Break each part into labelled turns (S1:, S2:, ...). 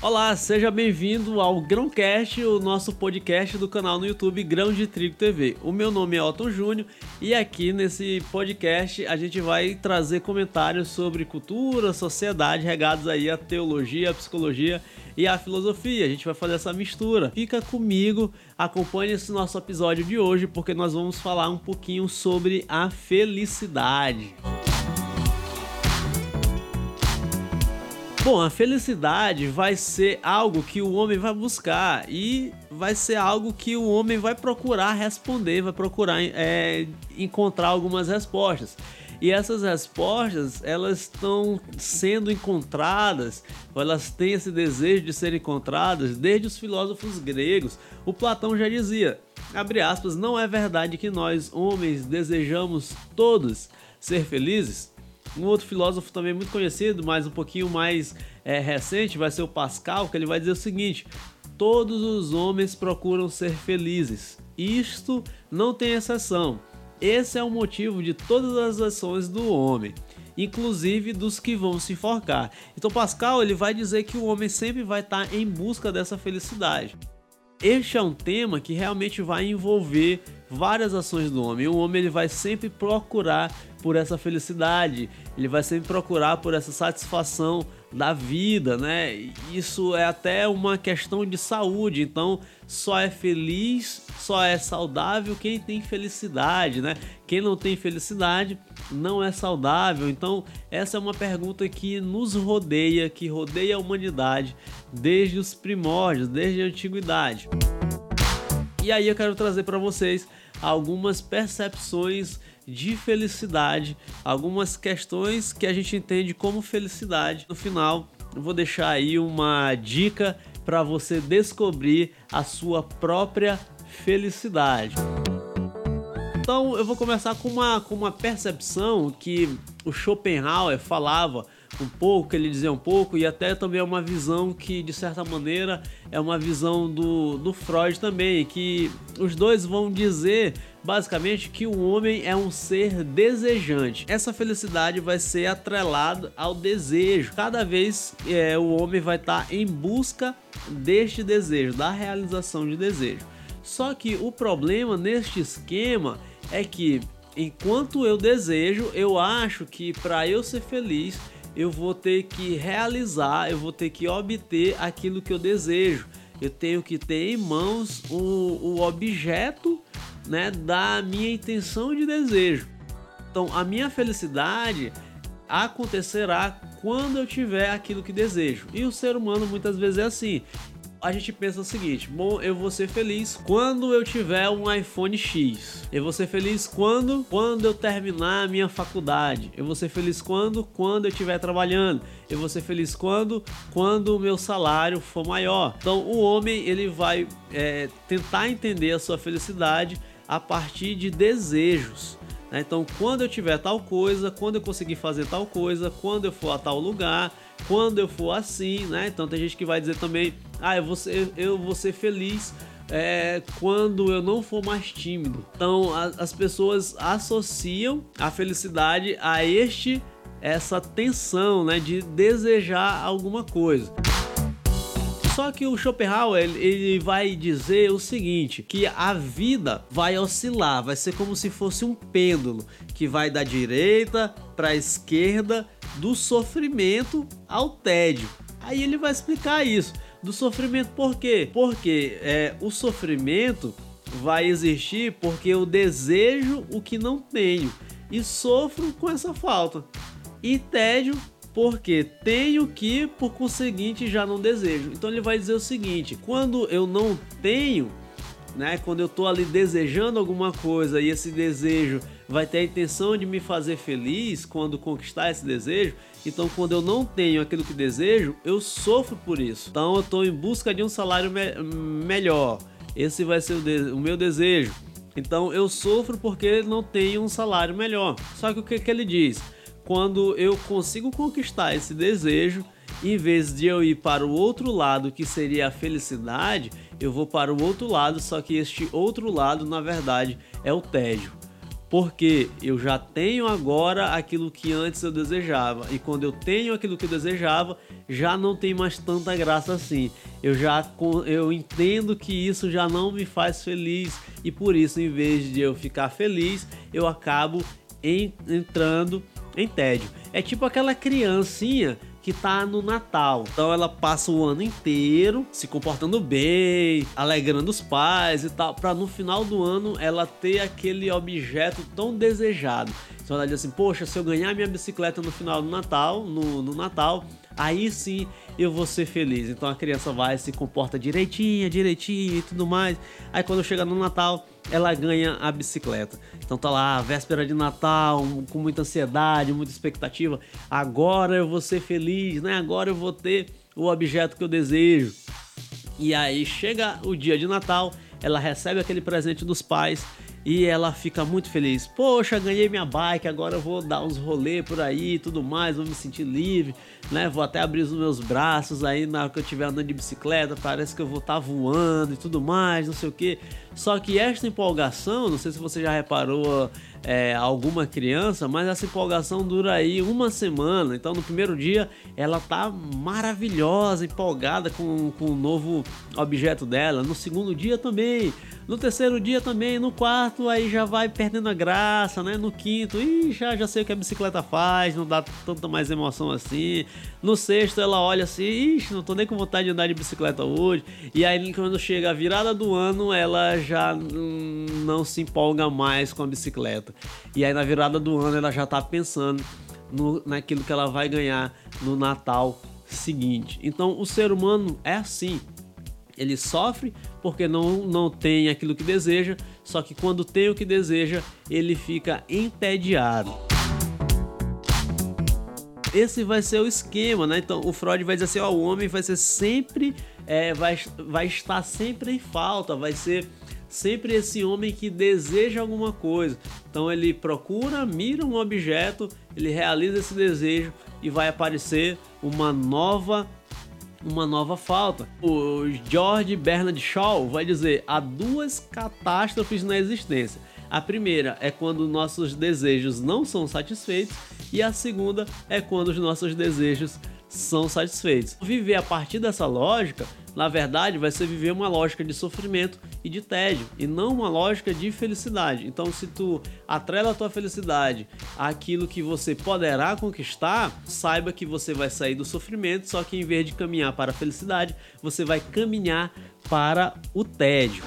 S1: Olá, seja bem-vindo ao Grãocast, o nosso podcast do canal no YouTube Grão de Trigo TV. O meu nome é Otton Júnior e aqui nesse podcast a gente vai trazer comentários sobre cultura, sociedade, regados aí à teologia, à psicologia e à filosofia. A gente vai fazer essa mistura. Fica comigo, acompanhe esse nosso episódio de hoje porque nós vamos falar um pouquinho sobre a felicidade. Bom, a felicidade vai ser algo que o homem vai buscar e vai ser algo que o homem vai procurar responder, vai procurar é, encontrar algumas respostas. E essas respostas, elas estão sendo encontradas, elas têm esse desejo de serem encontradas desde os filósofos gregos. O Platão já dizia, abre aspas, não é verdade que nós, homens, desejamos todos ser felizes? Um outro filósofo também muito conhecido, mas um pouquinho mais é, recente, vai ser o Pascal, que ele vai dizer o seguinte: todos os homens procuram ser felizes. Isto não tem exceção. Esse é o motivo de todas as ações do homem, inclusive dos que vão se enforcar. Então Pascal ele vai dizer que o homem sempre vai estar em busca dessa felicidade. Este é um tema que realmente vai envolver várias ações do homem. O homem ele vai sempre procurar por essa felicidade, ele vai sempre procurar por essa satisfação da vida, né? Isso é até uma questão de saúde, então só é feliz, só é saudável quem tem felicidade, né? Quem não tem felicidade não é saudável. Então, essa é uma pergunta que nos rodeia, que rodeia a humanidade desde os primórdios, desde a antiguidade. E aí eu quero trazer para vocês algumas percepções de felicidade, algumas questões que a gente entende como felicidade. No final, eu vou deixar aí uma dica para você descobrir a sua própria felicidade. Então, eu vou começar com uma, com uma percepção que o Schopenhauer falava um pouco, ele dizia um pouco, e até também é uma visão que, de certa maneira, é uma visão do, do Freud também, que os dois vão dizer basicamente que o homem é um ser desejante. Essa felicidade vai ser atrelada ao desejo. Cada vez é, o homem vai estar tá em busca deste desejo, da realização de desejo. Só que o problema neste esquema é que enquanto eu desejo, eu acho que para eu ser feliz, eu vou ter que realizar, eu vou ter que obter aquilo que eu desejo. Eu tenho que ter em mãos o, o objeto né, da minha intenção de desejo. Então, a minha felicidade acontecerá quando eu tiver aquilo que desejo. E o ser humano muitas vezes é assim a gente pensa o seguinte: bom, eu vou ser feliz quando eu tiver um iPhone X. Eu vou ser feliz quando quando eu terminar a minha faculdade. Eu vou ser feliz quando quando eu estiver trabalhando. Eu vou ser feliz quando quando o meu salário for maior. Então o homem ele vai é, tentar entender a sua felicidade a partir de desejos. Né? Então, quando eu tiver tal coisa, quando eu conseguir fazer tal coisa, quando eu for a tal lugar, quando eu for assim, né? Então tem gente que vai dizer também, ah, eu vou ser, eu vou ser feliz é, quando eu não for mais tímido. Então a, as pessoas associam a felicidade a este essa tensão, né, de desejar alguma coisa. Só que o Schopenhauer ele vai dizer o seguinte, que a vida vai oscilar, vai ser como se fosse um pêndulo que vai da direita para a esquerda, do sofrimento ao tédio. Aí ele vai explicar isso. Do sofrimento por quê? Porque é, o sofrimento vai existir porque eu desejo o que não tenho e sofro com essa falta. E tédio porque tenho que, por conseguinte, já não desejo. Então ele vai dizer o seguinte: quando eu não tenho, né, quando eu estou ali desejando alguma coisa e esse desejo vai ter a intenção de me fazer feliz quando conquistar esse desejo, então quando eu não tenho aquilo que desejo, eu sofro por isso. Então eu estou em busca de um salário me melhor. Esse vai ser o, o meu desejo. Então eu sofro porque não tenho um salário melhor. Só que o que, que ele diz? Quando eu consigo conquistar esse desejo, em vez de eu ir para o outro lado, que seria a felicidade, eu vou para o outro lado, só que este outro lado, na verdade, é o tédio. porque eu já tenho agora aquilo que antes eu desejava. E quando eu tenho aquilo que eu desejava, já não tem mais tanta graça assim. Eu já eu entendo que isso já não me faz feliz e por isso, em vez de eu ficar feliz, eu acabo entrando em tédio. É tipo aquela criancinha que tá no Natal. Então ela passa o ano inteiro se comportando bem, alegrando os pais e tal, para no final do ano ela ter aquele objeto tão desejado. Então ela diz assim: Poxa, se eu ganhar minha bicicleta no final do Natal, no, no Natal, aí sim eu vou ser feliz. Então a criança vai, se comporta direitinho, direitinho e tudo mais. Aí quando chega no Natal, ela ganha a bicicleta. Então tá lá, véspera de Natal, com muita ansiedade, muita expectativa. Agora eu vou ser feliz, né? Agora eu vou ter o objeto que eu desejo. E aí chega o dia de Natal, ela recebe aquele presente dos pais e ela fica muito feliz. Poxa, ganhei minha bike, agora eu vou dar uns rolê por aí e tudo mais, vou me sentir livre, né? Vou até abrir os meus braços aí na hora que eu estiver andando de bicicleta, parece que eu vou estar tá voando e tudo mais, não sei o que. Só que esta empolgação, não sei se você já reparou é, alguma criança, mas essa empolgação dura aí uma semana. Então no primeiro dia ela tá maravilhosa, empolgada com, com o novo objeto dela. No segundo dia também. No terceiro dia também, no quarto aí já vai perdendo a graça, né? No quinto, ih, já, já sei o que a bicicleta faz, não dá tanta mais emoção assim. No sexto ela olha assim, ixi, não tô nem com vontade de andar de bicicleta hoje. E aí quando chega a virada do ano, ela já não se empolga mais com a bicicleta. E aí na virada do ano ela já tá pensando no, naquilo que ela vai ganhar no Natal seguinte. Então o ser humano é assim ele sofre porque não, não tem aquilo que deseja, só que quando tem o que deseja, ele fica entediado. Esse vai ser o esquema, né? Então o Freud vai dizer assim: ó, o homem vai ser sempre, é, vai, vai estar sempre em falta, vai ser sempre esse homem que deseja alguma coisa. Então ele procura, mira um objeto, ele realiza esse desejo e vai aparecer uma nova uma nova falta. O George Bernard Shaw vai dizer: há duas catástrofes na existência. A primeira é quando nossos desejos não são satisfeitos, e a segunda é quando os nossos desejos são satisfeitos. Viver a partir dessa lógica na verdade, vai ser viver uma lógica de sofrimento e de tédio, e não uma lógica de felicidade. Então, se tu atrela a tua felicidade àquilo que você poderá conquistar, saiba que você vai sair do sofrimento, só que em vez de caminhar para a felicidade, você vai caminhar para o tédio.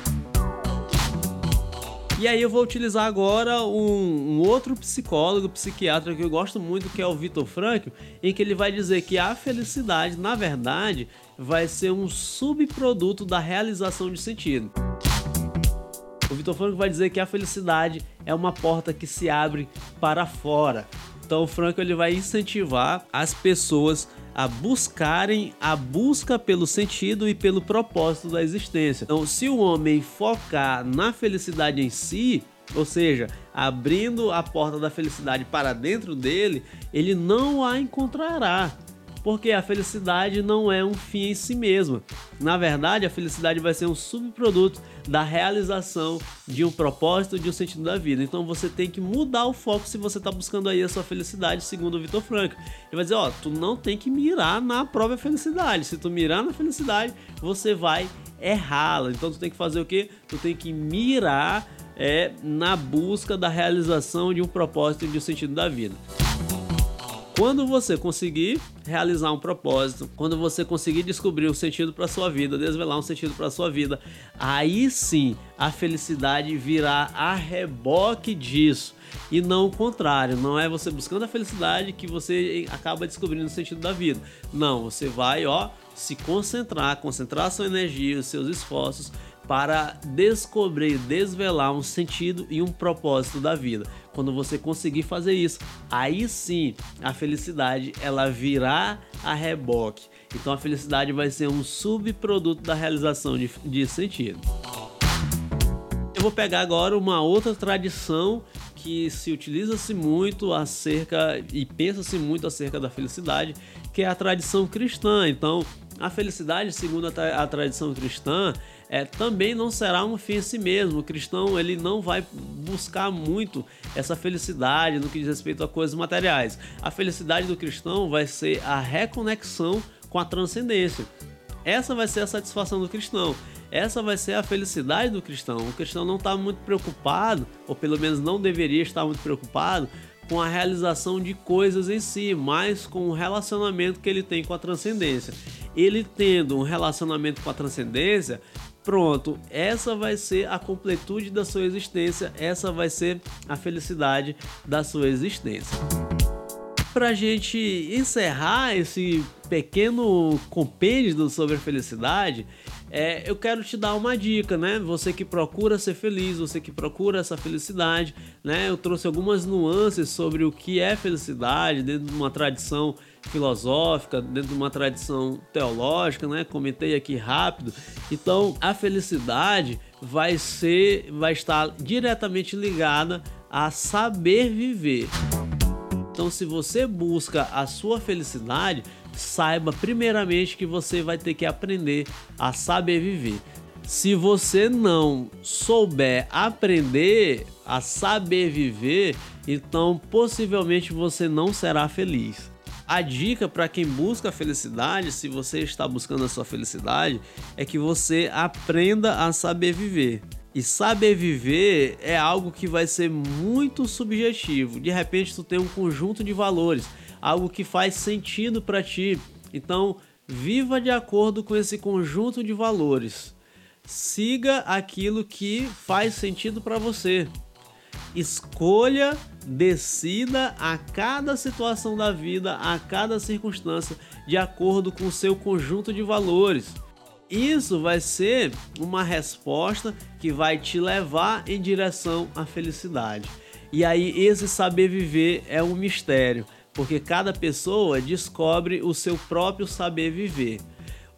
S1: E aí eu vou utilizar agora um, um, outro psicólogo, psiquiatra que eu gosto muito, que é o Vitor Frankl, em que ele vai dizer que a felicidade, na verdade, vai ser um subproduto da realização de sentido. O Vitor Franco vai dizer que a felicidade é uma porta que se abre para fora. Então o Franco ele vai incentivar as pessoas a buscarem a busca pelo sentido e pelo propósito da existência. Então, se o homem focar na felicidade em si, ou seja, abrindo a porta da felicidade para dentro dele, ele não a encontrará porque a felicidade não é um fim em si mesma. Na verdade, a felicidade vai ser um subproduto da realização de um propósito, de um sentido da vida. Então você tem que mudar o foco se você está buscando aí a sua felicidade, segundo o Vitor Franco. Ele vai dizer, ó, tu não tem que mirar na própria felicidade. Se tu mirar na felicidade, você vai errá-la. Então tu tem que fazer o quê? Tu tem que mirar é, na busca da realização de um propósito e de um sentido da vida. Quando você conseguir realizar um propósito, quando você conseguir descobrir um sentido para sua vida, desvelar um sentido para sua vida, aí sim a felicidade virá a reboque disso e não o contrário. Não é você buscando a felicidade que você acaba descobrindo o sentido da vida. Não, você vai, ó, se concentrar, concentrar sua energia, os seus esforços para descobrir, desvelar um sentido e um propósito da vida. Quando você conseguir fazer isso, aí sim a felicidade ela virá a reboque. Então a felicidade vai ser um subproduto da realização de, de sentido. Eu vou pegar agora uma outra tradição que se utiliza-se muito acerca e pensa-se muito acerca da felicidade, que é a tradição cristã. Então, a felicidade, segundo a, a tradição cristã, é, também não será um fim em si mesmo. O cristão ele não vai buscar muito essa felicidade no que diz respeito a coisas materiais. A felicidade do cristão vai ser a reconexão com a transcendência. Essa vai ser a satisfação do cristão. Essa vai ser a felicidade do cristão. O cristão não está muito preocupado, ou pelo menos não deveria estar muito preocupado, com a realização de coisas em si, mas com o relacionamento que ele tem com a transcendência. Ele tendo um relacionamento com a transcendência, Pronto, essa vai ser a completude da sua existência, essa vai ser a felicidade da sua existência. Para gente encerrar esse pequeno compêndio sobre a felicidade, é, eu quero te dar uma dica, né? Você que procura ser feliz, você que procura essa felicidade, né? Eu trouxe algumas nuances sobre o que é felicidade dentro de uma tradição filosófica, dentro de uma tradição teológica, né? Comentei aqui rápido. Então, a felicidade vai ser, vai estar diretamente ligada a saber viver. Então, se você busca a sua felicidade, saiba primeiramente que você vai ter que aprender a saber viver. Se você não souber aprender a saber viver, então possivelmente você não será feliz. A dica para quem busca a felicidade, se você está buscando a sua felicidade, é que você aprenda a saber viver. E saber viver é algo que vai ser muito subjetivo. De repente tu tem um conjunto de valores algo que faz sentido para ti. Então, viva de acordo com esse conjunto de valores. Siga aquilo que faz sentido para você. Escolha, decida a cada situação da vida, a cada circunstância, de acordo com o seu conjunto de valores. Isso vai ser uma resposta que vai te levar em direção à felicidade. E aí, esse saber viver é um mistério porque cada pessoa descobre o seu próprio saber viver.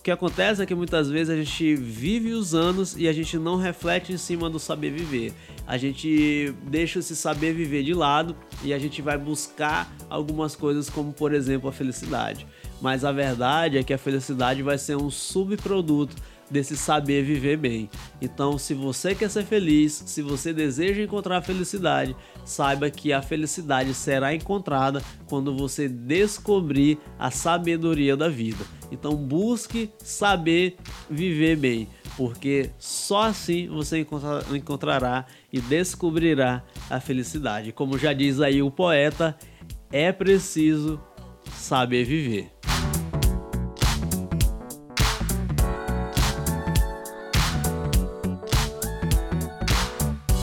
S1: O que acontece é que muitas vezes a gente vive os anos e a gente não reflete em cima do saber viver. A gente deixa esse saber viver de lado e a gente vai buscar algumas coisas, como por exemplo a felicidade. Mas a verdade é que a felicidade vai ser um subproduto desse saber viver bem. Então, se você quer ser feliz, se você deseja encontrar a felicidade, saiba que a felicidade será encontrada quando você descobrir a sabedoria da vida. Então, busque saber viver bem, porque só assim você encontrará e descobrirá a felicidade. Como já diz aí o poeta, é preciso saber viver.